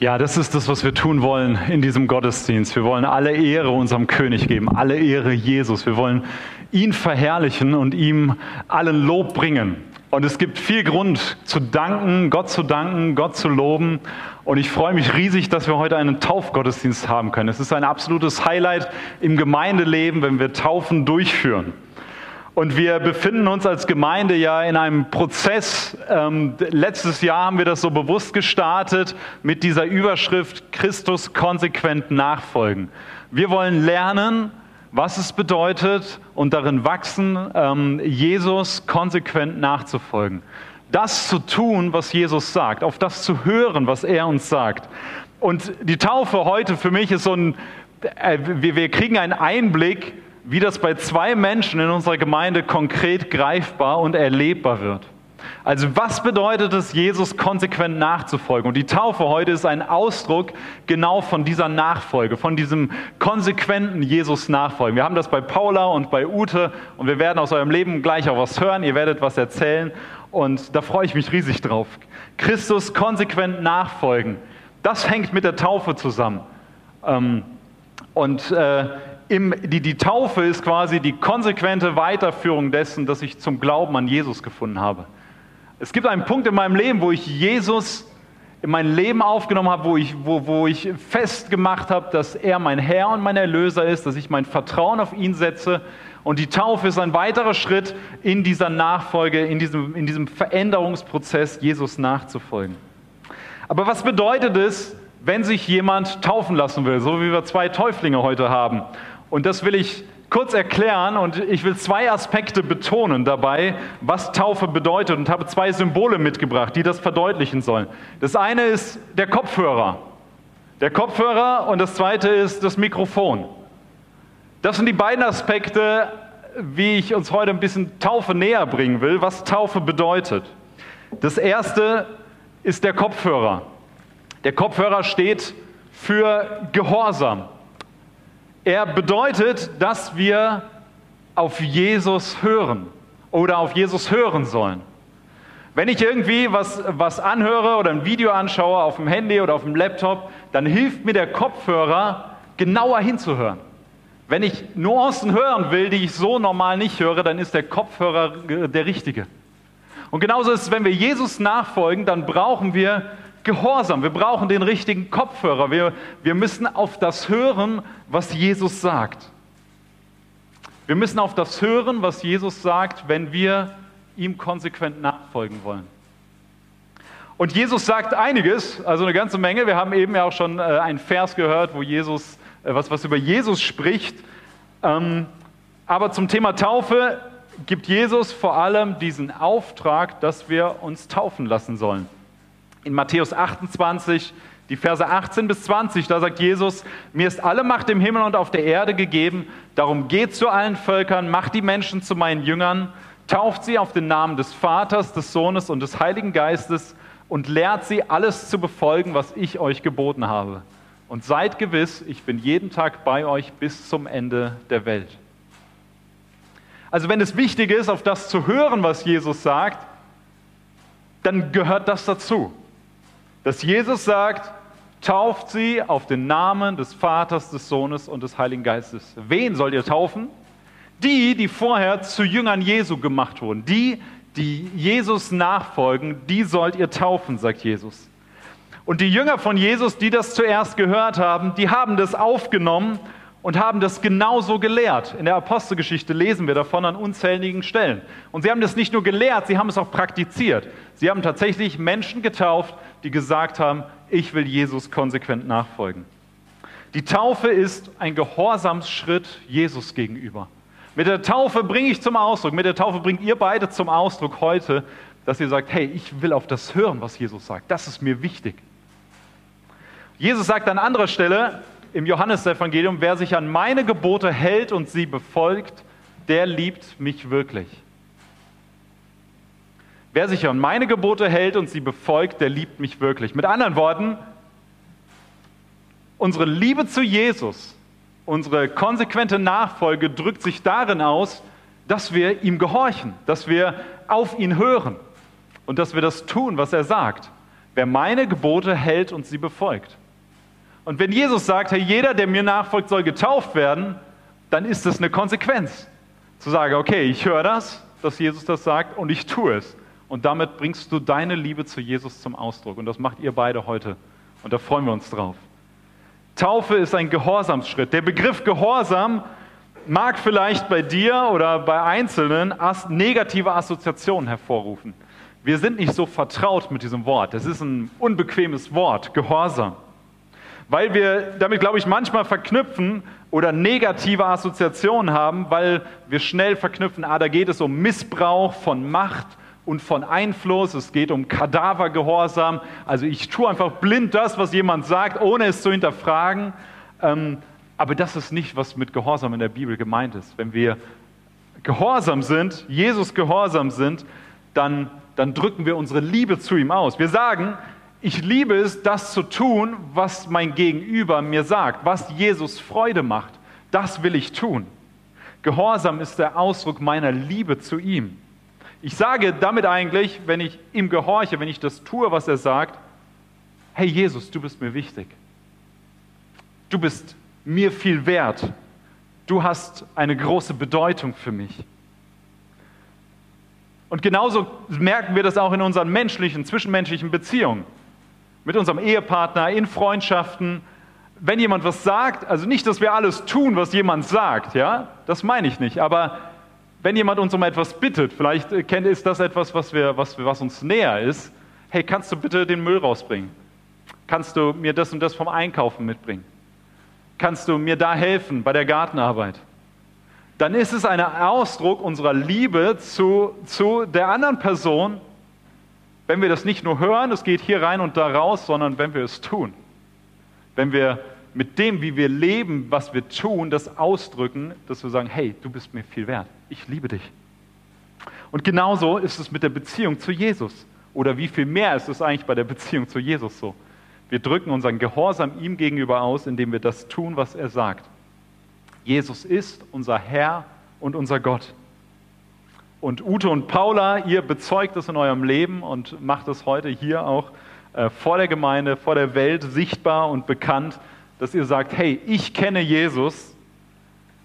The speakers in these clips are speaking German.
Ja, das ist das, was wir tun wollen in diesem Gottesdienst. Wir wollen alle Ehre unserem König geben, alle Ehre Jesus. Wir wollen ihn verherrlichen und ihm allen Lob bringen. Und es gibt viel Grund zu danken, Gott zu danken, Gott zu loben. Und ich freue mich riesig, dass wir heute einen Taufgottesdienst haben können. Es ist ein absolutes Highlight im Gemeindeleben, wenn wir Taufen durchführen. Und wir befinden uns als Gemeinde ja in einem Prozess. Ähm, letztes Jahr haben wir das so bewusst gestartet mit dieser Überschrift Christus konsequent nachfolgen. Wir wollen lernen, was es bedeutet und darin wachsen, ähm, Jesus konsequent nachzufolgen. Das zu tun, was Jesus sagt, auf das zu hören, was er uns sagt. Und die Taufe heute für mich ist so ein, äh, wir, wir kriegen einen Einblick, wie das bei zwei Menschen in unserer Gemeinde konkret greifbar und erlebbar wird. Also was bedeutet es, Jesus konsequent nachzufolgen? Und die Taufe heute ist ein Ausdruck genau von dieser Nachfolge, von diesem konsequenten Jesus nachfolgen. Wir haben das bei Paula und bei Ute und wir werden aus eurem Leben gleich auch was hören, ihr werdet was erzählen und da freue ich mich riesig drauf. Christus konsequent nachfolgen, das hängt mit der Taufe zusammen. Ähm, und äh, im, die, die Taufe ist quasi die konsequente Weiterführung dessen, dass ich zum Glauben an Jesus gefunden habe. Es gibt einen Punkt in meinem Leben, wo ich Jesus in mein Leben aufgenommen habe, wo ich, wo, wo ich festgemacht habe, dass er mein Herr und mein Erlöser ist, dass ich mein Vertrauen auf ihn setze. Und die Taufe ist ein weiterer Schritt in dieser Nachfolge, in diesem, in diesem Veränderungsprozess, Jesus nachzufolgen. Aber was bedeutet es, wenn sich jemand taufen lassen will, so wie wir zwei Täuflinge heute haben? Und das will ich kurz erklären und ich will zwei Aspekte betonen dabei, was Taufe bedeutet und habe zwei Symbole mitgebracht, die das verdeutlichen sollen. Das eine ist der Kopfhörer. Der Kopfhörer und das zweite ist das Mikrofon. Das sind die beiden Aspekte, wie ich uns heute ein bisschen Taufe näher bringen will, was Taufe bedeutet. Das erste ist der Kopfhörer. Der Kopfhörer steht für Gehorsam. Er bedeutet, dass wir auf Jesus hören oder auf Jesus hören sollen. Wenn ich irgendwie was, was anhöre oder ein Video anschaue auf dem Handy oder auf dem Laptop, dann hilft mir der Kopfhörer, genauer hinzuhören. Wenn ich Nuancen hören will, die ich so normal nicht höre, dann ist der Kopfhörer der richtige. Und genauso ist es, wenn wir Jesus nachfolgen, dann brauchen wir Gehorsam, wir brauchen den richtigen Kopfhörer. Wir, wir müssen auf das hören, was Jesus sagt. Wir müssen auf das hören, was Jesus sagt, wenn wir ihm konsequent nachfolgen wollen. Und Jesus sagt einiges, also eine ganze Menge. Wir haben eben ja auch schon äh, einen Vers gehört, wo Jesus, äh, was, was über Jesus spricht. Ähm, aber zum Thema Taufe gibt Jesus vor allem diesen Auftrag, dass wir uns taufen lassen sollen in Matthäus 28, die Verse 18 bis 20, da sagt Jesus, mir ist alle Macht im Himmel und auf der Erde gegeben, darum geht zu allen Völkern, macht die Menschen zu meinen Jüngern, tauft sie auf den Namen des Vaters, des Sohnes und des Heiligen Geistes und lehrt sie, alles zu befolgen, was ich euch geboten habe. Und seid gewiss, ich bin jeden Tag bei euch bis zum Ende der Welt. Also wenn es wichtig ist, auf das zu hören, was Jesus sagt, dann gehört das dazu dass Jesus sagt, tauft sie auf den Namen des Vaters, des Sohnes und des Heiligen Geistes. Wen sollt ihr taufen? Die, die vorher zu Jüngern Jesu gemacht wurden. Die, die Jesus nachfolgen, die sollt ihr taufen, sagt Jesus. Und die Jünger von Jesus, die das zuerst gehört haben, die haben das aufgenommen und haben das genauso gelehrt. In der Apostelgeschichte lesen wir davon an unzähligen Stellen. Und sie haben das nicht nur gelehrt, sie haben es auch praktiziert. Sie haben tatsächlich Menschen getauft, die gesagt haben, ich will Jesus konsequent nachfolgen. Die Taufe ist ein Gehorsamsschritt Jesus gegenüber. Mit der Taufe bringe ich zum Ausdruck, mit der Taufe bringt ihr beide zum Ausdruck heute, dass ihr sagt, hey, ich will auf das hören, was Jesus sagt. Das ist mir wichtig. Jesus sagt an anderer Stelle, im Johannesevangelium, wer sich an meine Gebote hält und sie befolgt, der liebt mich wirklich. Wer sich an meine Gebote hält und sie befolgt, der liebt mich wirklich. Mit anderen Worten, unsere Liebe zu Jesus, unsere konsequente Nachfolge drückt sich darin aus, dass wir ihm gehorchen, dass wir auf ihn hören und dass wir das tun, was er sagt. wer meine Gebote hält und sie befolgt. Und wenn Jesus sagt, hey, jeder, der mir nachfolgt, soll getauft werden, dann ist das eine Konsequenz. Zu sagen, okay, ich höre das, dass Jesus das sagt und ich tue es. Und damit bringst du deine Liebe zu Jesus zum Ausdruck. Und das macht ihr beide heute. Und da freuen wir uns drauf. Taufe ist ein Gehorsamsschritt. Der Begriff Gehorsam mag vielleicht bei dir oder bei Einzelnen negative Assoziationen hervorrufen. Wir sind nicht so vertraut mit diesem Wort. Es ist ein unbequemes Wort, Gehorsam. Weil wir damit, glaube ich, manchmal verknüpfen oder negative Assoziationen haben, weil wir schnell verknüpfen, ah, da geht es um Missbrauch von Macht und von Einfluss, es geht um Kadavergehorsam. Also ich tue einfach blind das, was jemand sagt, ohne es zu hinterfragen. Ähm, aber das ist nicht, was mit Gehorsam in der Bibel gemeint ist. Wenn wir gehorsam sind, Jesus gehorsam sind, dann, dann drücken wir unsere Liebe zu ihm aus. Wir sagen, ich liebe es, das zu tun, was mein Gegenüber mir sagt, was Jesus Freude macht. Das will ich tun. Gehorsam ist der Ausdruck meiner Liebe zu ihm. Ich sage damit eigentlich, wenn ich ihm gehorche, wenn ich das tue, was er sagt, hey Jesus, du bist mir wichtig. Du bist mir viel wert. Du hast eine große Bedeutung für mich. Und genauso merken wir das auch in unseren menschlichen, zwischenmenschlichen Beziehungen. Mit unserem Ehepartner, in Freundschaften. Wenn jemand was sagt, also nicht, dass wir alles tun, was jemand sagt, ja, das meine ich nicht, aber wenn jemand uns um etwas bittet, vielleicht äh, ist das etwas, was, wir, was, was uns näher ist, hey, kannst du bitte den Müll rausbringen? Kannst du mir das und das vom Einkaufen mitbringen? Kannst du mir da helfen bei der Gartenarbeit? Dann ist es ein Ausdruck unserer Liebe zu, zu der anderen Person, wenn wir das nicht nur hören, es geht hier rein und da raus, sondern wenn wir es tun. Wenn wir mit dem, wie wir leben, was wir tun, das ausdrücken, dass wir sagen, hey, du bist mir viel wert, ich liebe dich. Und genauso ist es mit der Beziehung zu Jesus. Oder wie viel mehr ist es eigentlich bei der Beziehung zu Jesus so? Wir drücken unseren Gehorsam ihm gegenüber aus, indem wir das tun, was er sagt. Jesus ist unser Herr und unser Gott. Und Ute und Paula, ihr bezeugt es in eurem Leben und macht es heute hier auch äh, vor der Gemeinde, vor der Welt sichtbar und bekannt, dass ihr sagt, hey, ich kenne Jesus,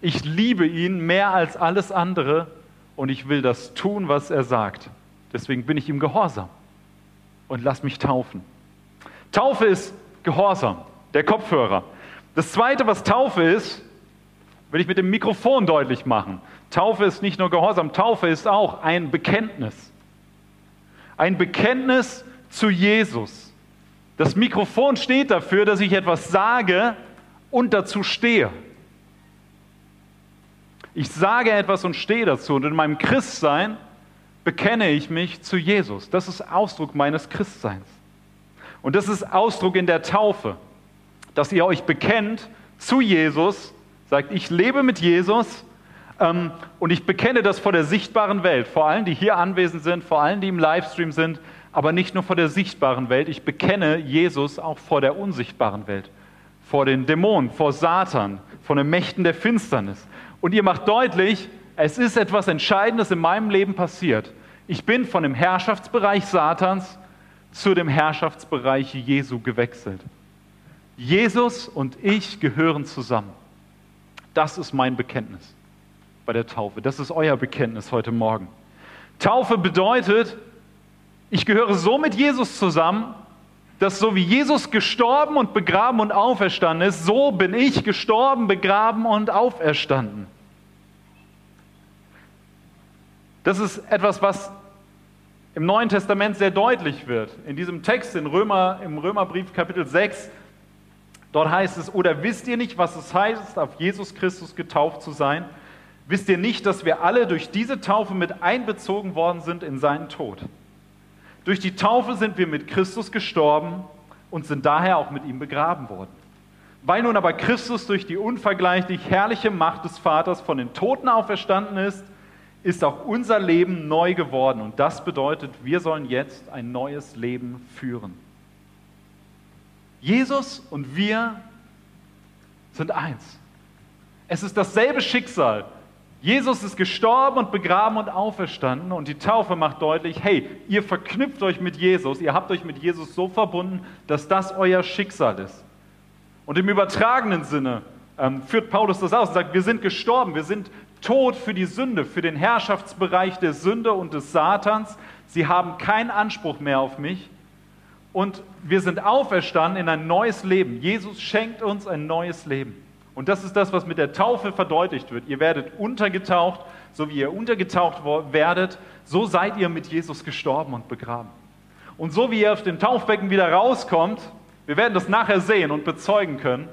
ich liebe ihn mehr als alles andere und ich will das tun, was er sagt. Deswegen bin ich ihm gehorsam und lass mich taufen. Taufe ist Gehorsam, der Kopfhörer. Das Zweite, was Taufe ist, will ich mit dem Mikrofon deutlich machen. Taufe ist nicht nur Gehorsam, Taufe ist auch ein Bekenntnis. Ein Bekenntnis zu Jesus. Das Mikrofon steht dafür, dass ich etwas sage und dazu stehe. Ich sage etwas und stehe dazu. Und in meinem Christsein bekenne ich mich zu Jesus. Das ist Ausdruck meines Christseins. Und das ist Ausdruck in der Taufe, dass ihr euch bekennt zu Jesus, sagt, ich lebe mit Jesus ähm, und ich bekenne das vor der sichtbaren Welt, vor allen, die hier anwesend sind, vor allen, die im Livestream sind, aber nicht nur vor der sichtbaren Welt, ich bekenne Jesus auch vor der unsichtbaren Welt, vor den Dämonen, vor Satan, vor den Mächten der Finsternis. Und ihr macht deutlich, es ist etwas Entscheidendes in meinem Leben passiert. Ich bin von dem Herrschaftsbereich Satans zu dem Herrschaftsbereich Jesu gewechselt. Jesus und ich gehören zusammen. Das ist mein Bekenntnis bei der Taufe. Das ist euer Bekenntnis heute Morgen. Taufe bedeutet, ich gehöre so mit Jesus zusammen, dass so wie Jesus gestorben und begraben und auferstanden ist, so bin ich gestorben, begraben und auferstanden. Das ist etwas, was im Neuen Testament sehr deutlich wird. In diesem Text in Römer, im Römerbrief Kapitel 6, dort heißt es, oder wisst ihr nicht, was es heißt, auf Jesus Christus getauft zu sein? Wisst ihr nicht, dass wir alle durch diese Taufe mit einbezogen worden sind in seinen Tod? Durch die Taufe sind wir mit Christus gestorben und sind daher auch mit ihm begraben worden. Weil nun aber Christus durch die unvergleichlich herrliche Macht des Vaters von den Toten auferstanden ist, ist auch unser Leben neu geworden. Und das bedeutet, wir sollen jetzt ein neues Leben führen. Jesus und wir sind eins. Es ist dasselbe Schicksal, Jesus ist gestorben und begraben und auferstanden und die Taufe macht deutlich, hey, ihr verknüpft euch mit Jesus, ihr habt euch mit Jesus so verbunden, dass das euer Schicksal ist. Und im übertragenen Sinne ähm, führt Paulus das aus und sagt, wir sind gestorben, wir sind tot für die Sünde, für den Herrschaftsbereich der Sünde und des Satans. Sie haben keinen Anspruch mehr auf mich und wir sind auferstanden in ein neues Leben. Jesus schenkt uns ein neues Leben. Und das ist das, was mit der Taufe verdeutlicht wird. Ihr werdet untergetaucht, so wie ihr untergetaucht werdet, so seid ihr mit Jesus gestorben und begraben. Und so wie ihr aus dem Taufbecken wieder rauskommt, wir werden das nachher sehen und bezeugen können,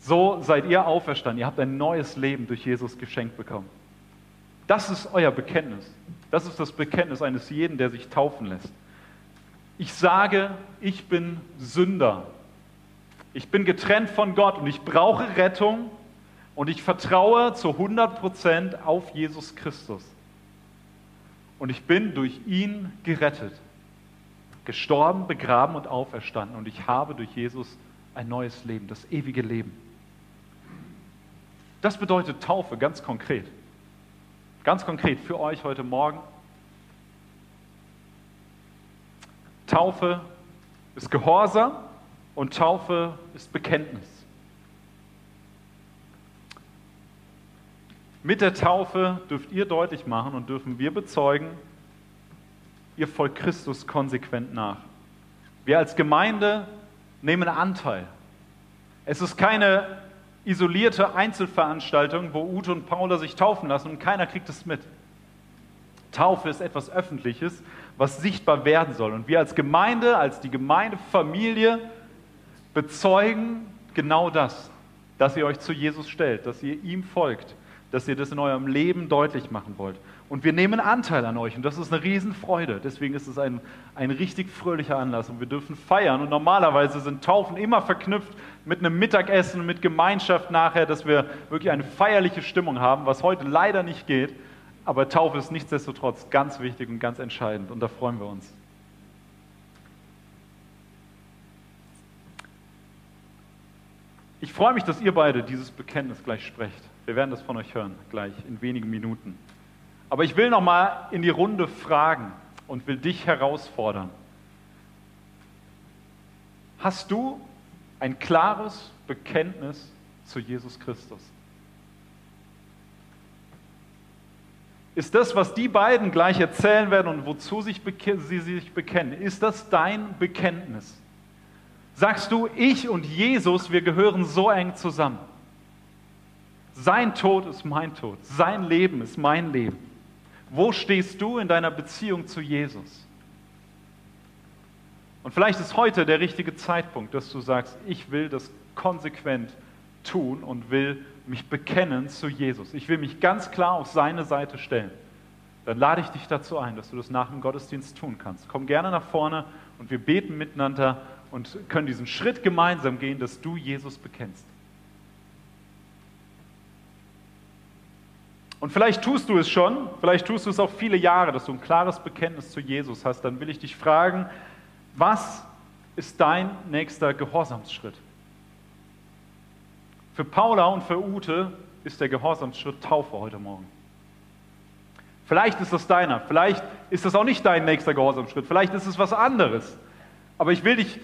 so seid ihr auferstanden. Ihr habt ein neues Leben durch Jesus geschenkt bekommen. Das ist euer Bekenntnis. Das ist das Bekenntnis eines jeden, der sich taufen lässt. Ich sage, ich bin Sünder ich bin getrennt von Gott und ich brauche Rettung und ich vertraue zu 100% auf Jesus Christus. Und ich bin durch ihn gerettet, gestorben, begraben und auferstanden. Und ich habe durch Jesus ein neues Leben, das ewige Leben. Das bedeutet Taufe ganz konkret. Ganz konkret für euch heute Morgen. Taufe ist Gehorsam und Taufe ist Bekenntnis. Mit der Taufe dürft ihr deutlich machen und dürfen wir bezeugen, ihr folgt Christus konsequent nach. Wir als Gemeinde nehmen Anteil. Es ist keine isolierte Einzelveranstaltung, wo Ute und Paula sich taufen lassen und keiner kriegt es mit. Taufe ist etwas Öffentliches, was sichtbar werden soll. Und wir als Gemeinde, als die Gemeindefamilie, bezeugen genau das, dass ihr euch zu Jesus stellt, dass ihr ihm folgt, dass ihr das in eurem Leben deutlich machen wollt. Und wir nehmen Anteil an euch und das ist eine Riesenfreude. Deswegen ist es ein, ein richtig fröhlicher Anlass und wir dürfen feiern. Und normalerweise sind Taufen immer verknüpft mit einem Mittagessen, mit Gemeinschaft nachher, dass wir wirklich eine feierliche Stimmung haben, was heute leider nicht geht. Aber Taufe ist nichtsdestotrotz ganz wichtig und ganz entscheidend und da freuen wir uns. Ich freue mich, dass ihr beide dieses Bekenntnis gleich sprecht. Wir werden das von euch hören, gleich in wenigen Minuten. Aber ich will noch mal in die Runde fragen und will dich herausfordern. Hast du ein klares Bekenntnis zu Jesus Christus? Ist das, was die beiden gleich erzählen werden und wozu sie sich bekennen, ist das dein Bekenntnis? sagst du, ich und Jesus, wir gehören so eng zusammen. Sein Tod ist mein Tod, sein Leben ist mein Leben. Wo stehst du in deiner Beziehung zu Jesus? Und vielleicht ist heute der richtige Zeitpunkt, dass du sagst, ich will das konsequent tun und will mich bekennen zu Jesus. Ich will mich ganz klar auf seine Seite stellen. Dann lade ich dich dazu ein, dass du das nach dem Gottesdienst tun kannst. Komm gerne nach vorne und wir beten miteinander und können diesen Schritt gemeinsam gehen, dass du Jesus bekennst. Und vielleicht tust du es schon, vielleicht tust du es auch viele Jahre, dass du ein klares Bekenntnis zu Jesus hast. Dann will ich dich fragen, was ist dein nächster Gehorsamsschritt? Für Paula und für Ute ist der Gehorsamsschritt Taufe heute Morgen. Vielleicht ist das deiner, vielleicht ist das auch nicht dein nächster Gehorsamsschritt, vielleicht ist es was anderes. Aber ich will dich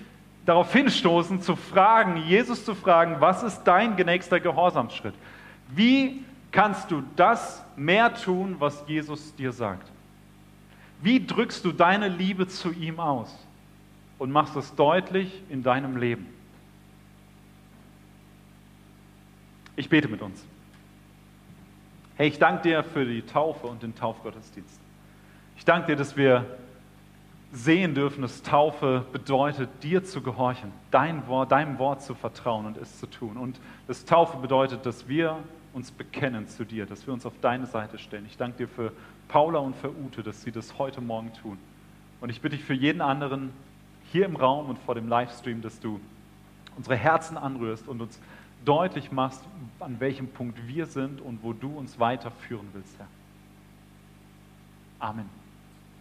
darauf hinstoßen, zu fragen, Jesus zu fragen, was ist dein nächster Gehorsamsschritt? Wie kannst du das mehr tun, was Jesus dir sagt? Wie drückst du deine Liebe zu ihm aus und machst es deutlich in deinem Leben? Ich bete mit uns. Hey, ich danke dir für die Taufe und den Taufgottesdienst. Ich danke dir, dass wir sehen dürfen, dass Taufe bedeutet, dir zu gehorchen, dein Wort, deinem Wort zu vertrauen und es zu tun. Und dass Taufe bedeutet, dass wir uns bekennen zu dir, dass wir uns auf deine Seite stellen. Ich danke dir für Paula und für Ute, dass sie das heute Morgen tun. Und ich bitte dich für jeden anderen hier im Raum und vor dem Livestream, dass du unsere Herzen anrührst und uns deutlich machst, an welchem Punkt wir sind und wo du uns weiterführen willst, Herr. Amen.